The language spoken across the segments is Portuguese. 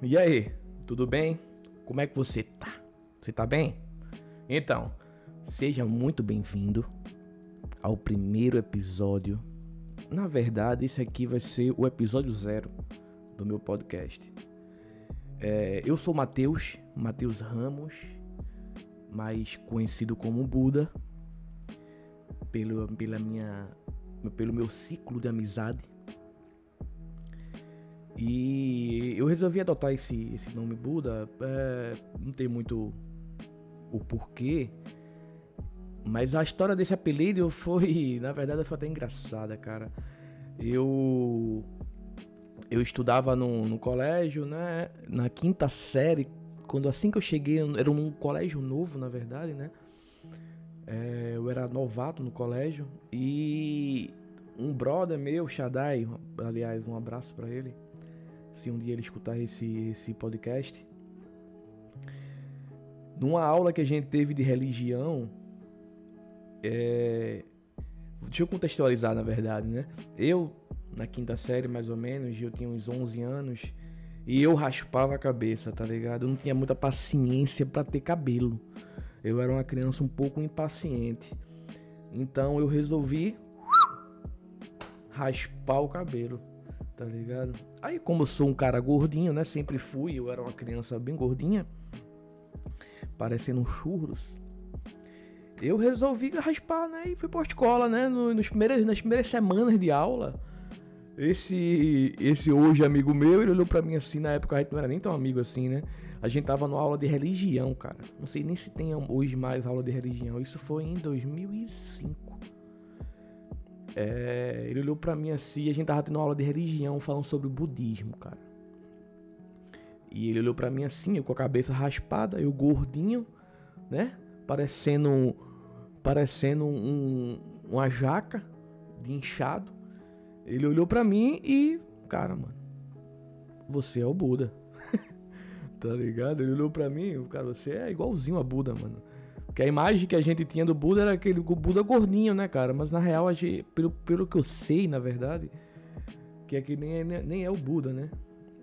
E aí? Tudo bem? Como é que você tá? Você tá bem? Então, seja muito bem-vindo ao primeiro episódio. Na verdade, esse aqui vai ser o episódio zero do meu podcast. É, eu sou Matheus, Matheus Ramos, mais conhecido como Buda, pelo, pela minha, pelo meu ciclo de amizade e eu resolvi adotar esse, esse nome Buda. É, não tem muito o porquê. Mas a história desse apelido foi, na verdade, foi até engraçada, cara. Eu eu estudava no, no colégio, né? Na quinta série, quando assim que eu cheguei, era um colégio novo, na verdade, né? É, eu era novato no colégio e um brother meu, Shaddai, aliás, um abraço para ele se um dia ele escutar esse, esse podcast. Numa aula que a gente teve de religião, é... deixa eu contextualizar na verdade, né? Eu, na quinta série mais ou menos, eu tinha uns 11 anos e eu raspava a cabeça, tá ligado? Eu não tinha muita paciência para ter cabelo. Eu era uma criança um pouco impaciente. Então eu resolvi raspar o cabelo tá ligado? Aí, como eu sou um cara gordinho, né? Sempre fui, eu era uma criança bem gordinha, parecendo um churros. Eu resolvi raspar, né? E fui pra escola, né? Nos primeiros, nas primeiras semanas de aula. Esse, esse hoje amigo meu, ele olhou pra mim assim, na época a gente não era nem tão amigo assim, né? A gente tava numa aula de religião, cara. Não sei nem se tem hoje mais aula de religião. Isso foi em 2005. É, ele olhou para mim assim, a gente tava tendo uma aula de religião falando sobre o budismo, cara. E ele olhou para mim assim, eu com a cabeça raspada, eu gordinho, né? Parecendo parecendo um, uma jaca de inchado. Ele olhou para mim e, cara, mano, você é o Buda. tá ligado? Ele olhou para mim, cara, você é igualzinho a Buda, mano. Porque a imagem que a gente tinha do Buda era aquele Buda gordinho, né, cara? Mas na real, a gente, pelo, pelo que eu sei, na verdade, que é que nem é, nem é o Buda, né?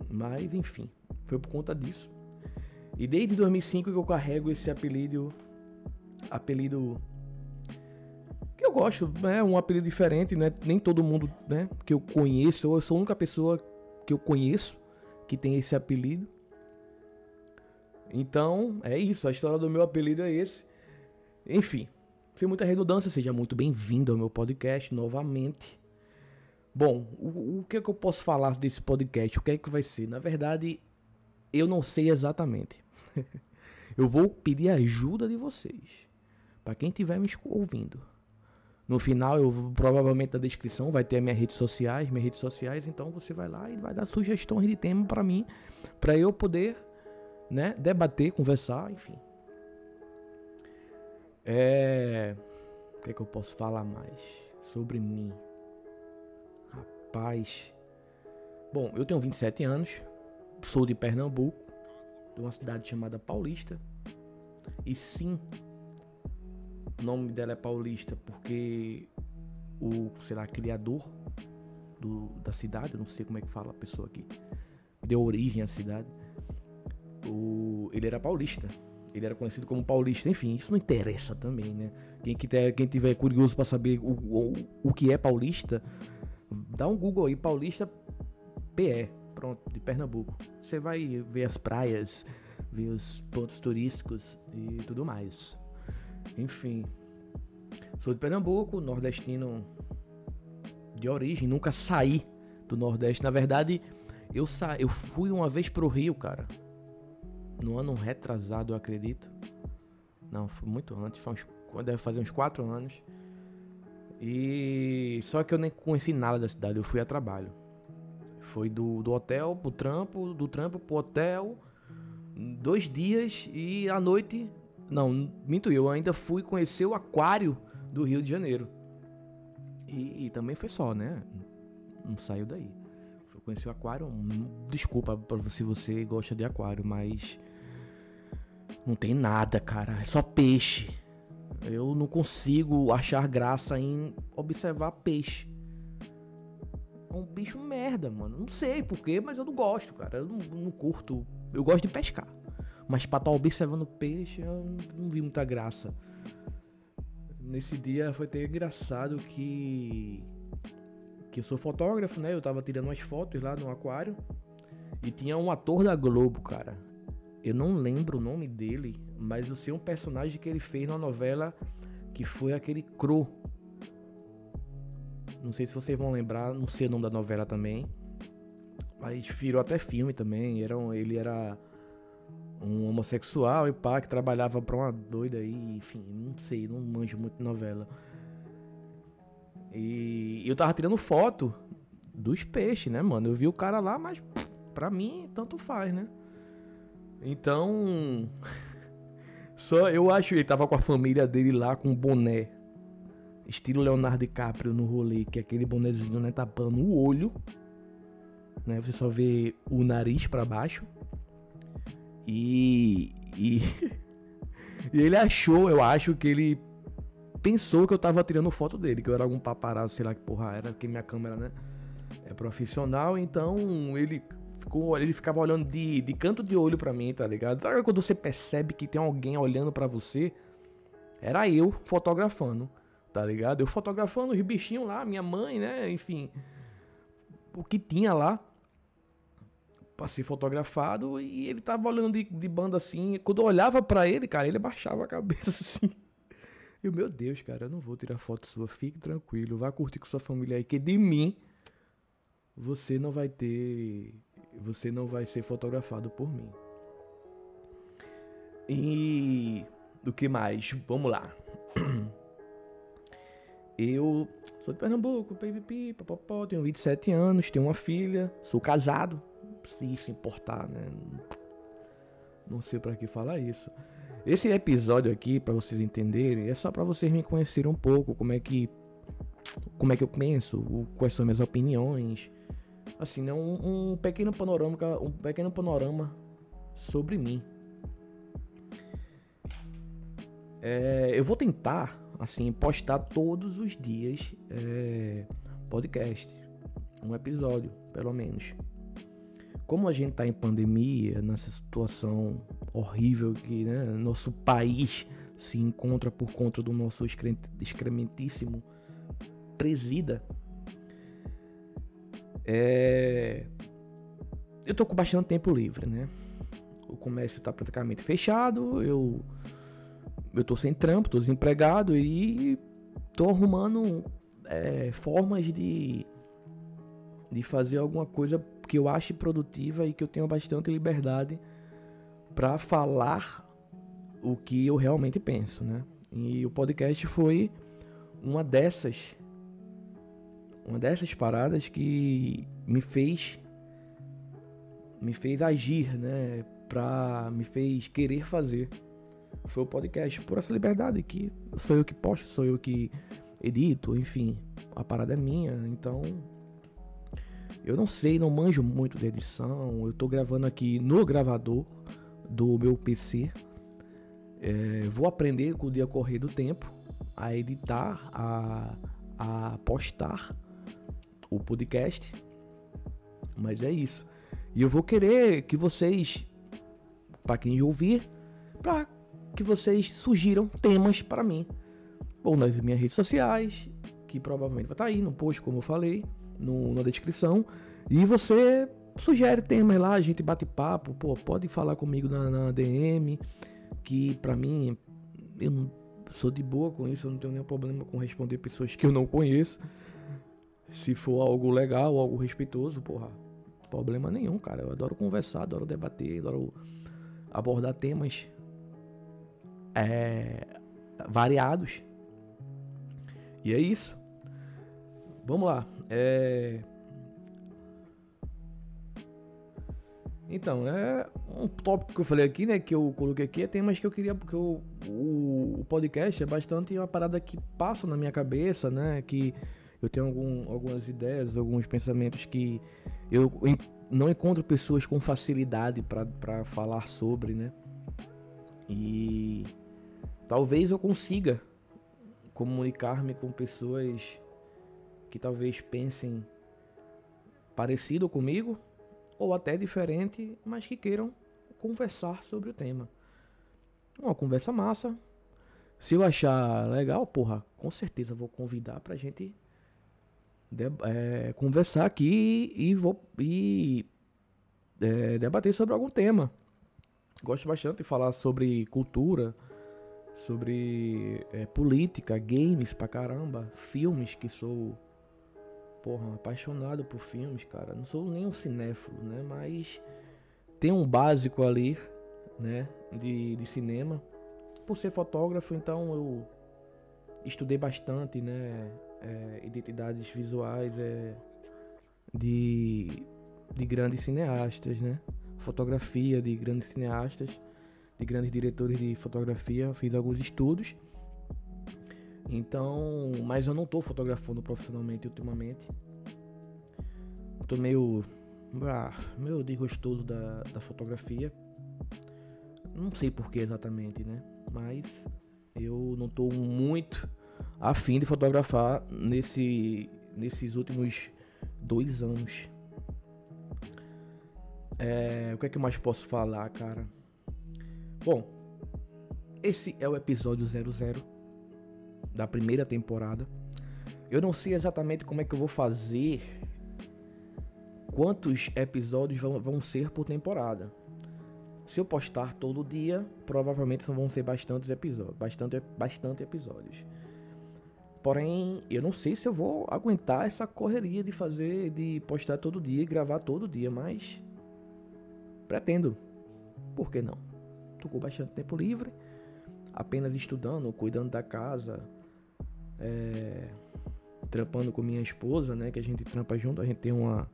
Mas, enfim, foi por conta disso. E desde 2005 que eu carrego esse apelido. Apelido. Que eu gosto, né? Um apelido diferente, né? Nem todo mundo, né? Que eu conheço, eu sou a única pessoa que eu conheço que tem esse apelido. Então, é isso. A história do meu apelido é esse. Enfim, sem muita redundância, seja muito bem-vindo ao meu podcast novamente. Bom, o, o que é que eu posso falar desse podcast? O que é que vai ser? Na verdade, eu não sei exatamente. eu vou pedir ajuda de vocês. Para quem estiver me ouvindo. No final, eu provavelmente na descrição vai ter minhas redes sociais, minhas redes sociais, então você vai lá e vai dar sugestões de tema para mim, para eu poder, né, debater, conversar, enfim. É. O que é que eu posso falar mais sobre mim? Rapaz. Bom, eu tenho 27 anos, sou de Pernambuco, de uma cidade chamada Paulista. E sim, o nome dela é Paulista porque o, sei lá, criador do, da cidade, eu não sei como é que fala a pessoa aqui, deu origem à cidade. O, ele era paulista. Ele era conhecido como paulista. Enfim, isso não interessa também, né? Quem, quem tiver curioso para saber o, o, o que é paulista, dá um Google aí, paulista PE, pronto, de Pernambuco. Você vai ver as praias, ver os pontos turísticos e tudo mais. Enfim, sou de Pernambuco, nordestino de origem, nunca saí do Nordeste. Na verdade, eu, sa eu fui uma vez pro Rio, cara no ano retrasado, eu acredito. Não, foi muito antes, foi uns, deve fazer uns 4 anos. E só que eu nem conheci nada da cidade, eu fui a trabalho. Foi do, do hotel pro trampo, do trampo pro hotel, dois dias e à noite. Não, minto eu, ainda fui conhecer o aquário do Rio de Janeiro. E, e também foi só, né? Não saiu daí. O aquário. Desculpa se você gosta de aquário, mas não tem nada, cara. É só peixe. Eu não consigo achar graça em observar peixe. É um bicho merda, mano. Não sei porquê, mas eu não gosto, cara. Eu não, não curto. Eu gosto de pescar. Mas pra estar observando peixe, eu não vi muita graça. Nesse dia foi até engraçado que. Que eu sou fotógrafo, né? Eu tava tirando umas fotos lá no aquário. E tinha um ator da Globo, cara. Eu não lembro o nome dele, mas eu sei um personagem que ele fez na novela que foi aquele Cro. Não sei se vocês vão lembrar, não sei o nome da novela também. Mas virou até filme também. Era um, ele era um homossexual e pá, que trabalhava pra uma doida aí, enfim, não sei, não manjo muito novela. E eu tava tirando foto dos peixes, né, mano? Eu vi o cara lá, mas pra mim, tanto faz, né? Então. Só eu acho ele tava com a família dele lá com boné. Estilo Leonardo DiCaprio no rolê, que é aquele bonézinho, né, tapando o olho. Né? Você só vê o nariz para baixo. E. E. e ele achou, eu acho que ele pensou que eu tava tirando foto dele, que eu era algum paparazzo, sei lá que porra era, que minha câmera, né? É profissional, então ele ficou, ele ficava olhando de, de canto de olho para mim, tá ligado? Sabe quando você percebe que tem alguém olhando para você? Era eu fotografando, tá ligado? Eu fotografando os bichinhos lá, minha mãe, né? Enfim, o que tinha lá pra ser fotografado e ele tava olhando de, de banda assim. Quando eu olhava para ele, cara, ele baixava a cabeça assim. Eu, meu Deus, cara, eu não vou tirar foto sua. Fique tranquilo, vá curtir com sua família aí, que de mim você não vai ter você não vai ser fotografado por mim. E do que mais? Vamos lá. Eu sou de Pernambuco, pipipi, papapó, tenho 27 anos, tenho uma filha, sou casado. Se isso importar, né? Não sei para que falar isso. Esse episódio aqui, para vocês entenderem, é só para vocês me conhecerem um pouco, como é que como é que eu penso, quais são minhas opiniões, assim, né, um, um pequeno panorama, um pequeno panorama sobre mim. É, eu vou tentar, assim, postar todos os dias é, podcast, um episódio, pelo menos. Como a gente tá em pandemia, nessa situação horrível que né, nosso país se encontra por conta do nosso excrementíssimo presida, é... Eu tô com bastante tempo livre, né? O comércio tá praticamente fechado, eu eu tô sem trampo, tô desempregado e tô arrumando é, formas de de fazer alguma coisa que eu ache produtiva e que eu tenha bastante liberdade para falar o que eu realmente penso, né? E o podcast foi uma dessas uma dessas paradas que me fez me fez agir, né, pra me fez querer fazer. Foi o podcast por essa liberdade que sou eu que posto, sou eu que edito, enfim, a parada é minha, então eu não sei, não manjo muito de edição. Eu tô gravando aqui no gravador do meu PC. É, vou aprender com o dia correr do tempo a editar, a, a postar o podcast. Mas é isso. E eu vou querer que vocês, para quem ouvir, para que vocês sugiram temas para mim. Ou nas minhas redes sociais, que provavelmente vai estar tá aí no post, como eu falei, no, na descrição. E você sugere temas lá, a gente bate papo, pô, pode falar comigo na, na DM, que para mim eu sou de boa com isso, eu não tenho nenhum problema com responder pessoas que eu não conheço. Se for algo legal, algo respeitoso, porra, problema nenhum, cara. Eu adoro conversar, adoro debater, adoro abordar temas é, variados. E é isso. Vamos lá. É... Então, é um tópico que eu falei aqui, né? Que eu coloquei aqui é temas que eu queria, porque eu, o, o podcast é bastante uma parada que passa na minha cabeça, né? Que eu tenho algum, algumas ideias, alguns pensamentos que eu não encontro pessoas com facilidade para falar sobre, né? E talvez eu consiga comunicar-me com pessoas que talvez pensem parecido comigo ou até diferente, mas que queiram conversar sobre o tema. Uma conversa massa. Se eu achar legal, porra, com certeza vou convidar pra gente é, conversar aqui e vou e, é, debater sobre algum tema. Gosto bastante de falar sobre cultura, sobre é, política, games pra caramba, filmes que sou porra, apaixonado por filmes, cara. Não sou nem um cinéfilo, né? Mas tem um básico ali, né? De, de cinema. Por ser fotógrafo, então eu estudei bastante, né? É, identidades visuais é, de, de grandes cineastas, né? Fotografia de grandes cineastas, de grandes diretores de fotografia. Fiz alguns estudos. Então, mas eu não tô fotografando profissionalmente ultimamente. Tô meio. Ah, meio desgostoso da, da fotografia. Não sei porquê exatamente, né? Mas eu não tô muito afim de fotografar nesse, nesses últimos dois anos. É, o que é que eu mais posso falar, cara? Bom, esse é o episódio 00 da primeira temporada. Eu não sei exatamente como é que eu vou fazer quantos episódios vão, vão ser por temporada. Se eu postar todo dia, provavelmente vão ser bastantes episódios, bastante, bastante episódios. Porém, eu não sei se eu vou aguentar essa correria de fazer, de postar todo dia e gravar todo dia, mas pretendo. Por que não? Tô com bastante tempo livre, apenas estudando, cuidando da casa, é, trampando com minha esposa, né? Que a gente trampa junto, a gente tem uma.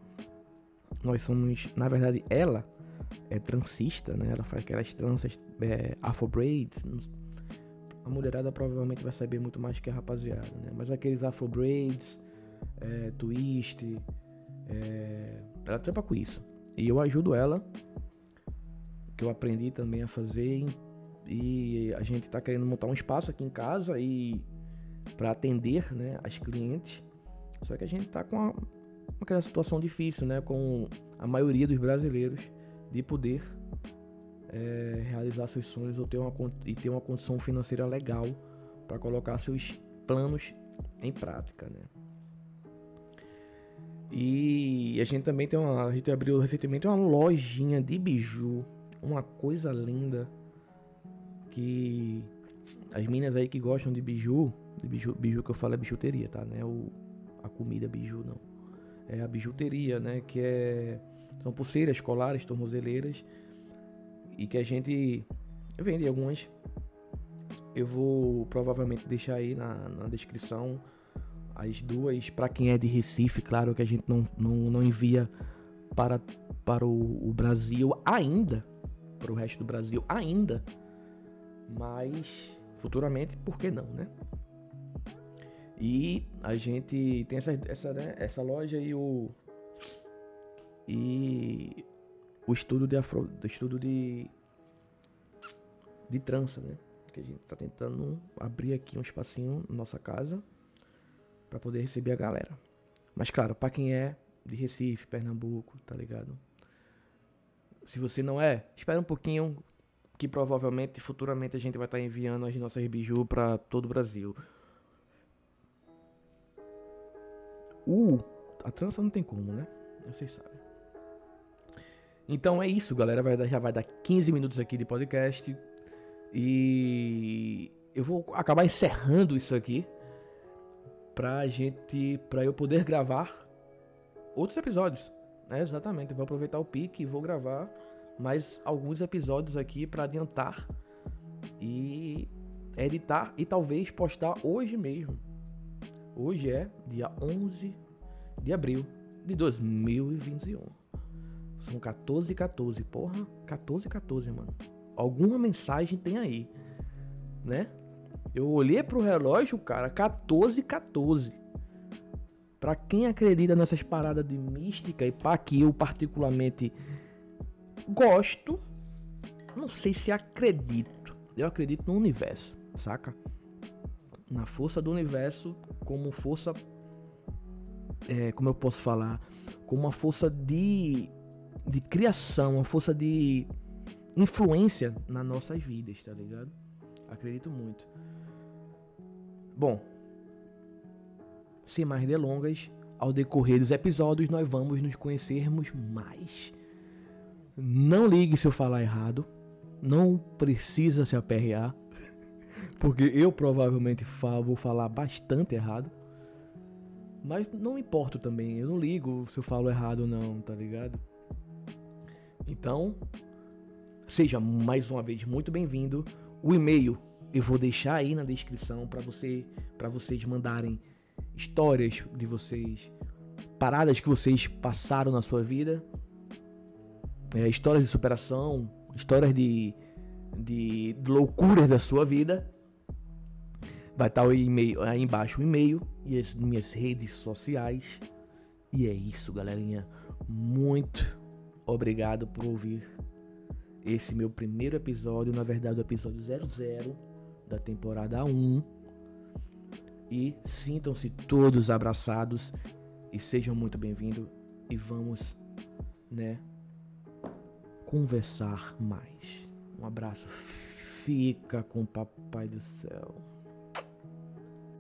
Nós somos, na verdade, ela é transista, né? Ela faz aquelas tranças é, afro braids. A mulherada provavelmente vai saber muito mais que a rapaziada, né? Mas aqueles afro braids, é, twist, é, ela trampa com isso. E eu ajudo ela, que eu aprendi também a fazer. E a gente tá querendo montar um espaço aqui em casa e para atender né, as clientes. Só que a gente está com uma, aquela situação difícil, né, com a maioria dos brasileiros de poder é, realizar seus sonhos ou ter uma, e ter uma condição financeira legal para colocar seus planos em prática, né? E a gente também tem uma, a gente abriu recentemente uma lojinha de biju, uma coisa linda que as minas aí que gostam de biju, biju, biju que eu falo é bijuteria, tá? Não é o, a comida biju, não. É a bijuteria, né? Que é. São pulseiras, colares, tornozeleiras. E que a gente vende algumas. Eu vou provavelmente deixar aí na, na descrição as duas. Para quem é de Recife, claro que a gente não, não, não envia para, para o, o Brasil ainda. Para o resto do Brasil ainda. Mas futuramente, por que não, né? E a gente tem essa, essa, né, essa loja e o e o estudo de afro, o estudo de de trança, né? Que a gente tá tentando abrir aqui um espacinho na nossa casa para poder receber a galera. Mas claro, para quem é de Recife, Pernambuco, tá ligado? Se você não é, espera um pouquinho, que provavelmente futuramente a gente vai estar tá enviando as nossas biju para todo o Brasil. O a trança não tem como, né? Vocês sabem. Então é isso, galera. Vai já vai dar 15 minutos aqui de podcast. E eu vou acabar encerrando isso aqui pra gente, pra eu poder gravar outros episódios. É, exatamente, eu vou aproveitar o pique e vou gravar mais alguns episódios aqui para adiantar e editar e talvez postar hoje mesmo. Hoje é dia 11 de abril de 2021. São 14 e 14, porra, 14 e 14, mano. Alguma mensagem tem aí, né? Eu olhei pro relógio, cara, 14 e 14. Pra quem acredita nessas paradas de mística e pá, que eu particularmente gosto, não sei se acredito. Eu acredito no universo, saca? Na força do universo como força. É, como eu posso falar? como uma força de, de criação, uma força de influência nas nossas vidas, tá ligado? Acredito muito. Bom, sem mais delongas, ao decorrer dos episódios nós vamos nos conhecermos mais. Não ligue se eu falar errado, não precisa se aperrear, porque eu provavelmente vou falar bastante errado. Mas não importo também, eu não ligo se eu falo errado ou não, tá ligado? Então, seja mais uma vez muito bem-vindo. O e-mail eu vou deixar aí na descrição para você, para vocês mandarem histórias de vocês, paradas que vocês passaram na sua vida, é, histórias de superação, histórias de, de, de loucuras da sua vida. Vai estar o e-mail aí embaixo o e-mail e as minhas redes sociais. E é isso, galerinha. Muito obrigado por ouvir esse meu primeiro episódio, na verdade, o episódio 00 da temporada 1. E sintam-se todos abraçados e sejam muito bem-vindos e vamos, né, conversar mais. Um abraço. Fica com o papai do céu.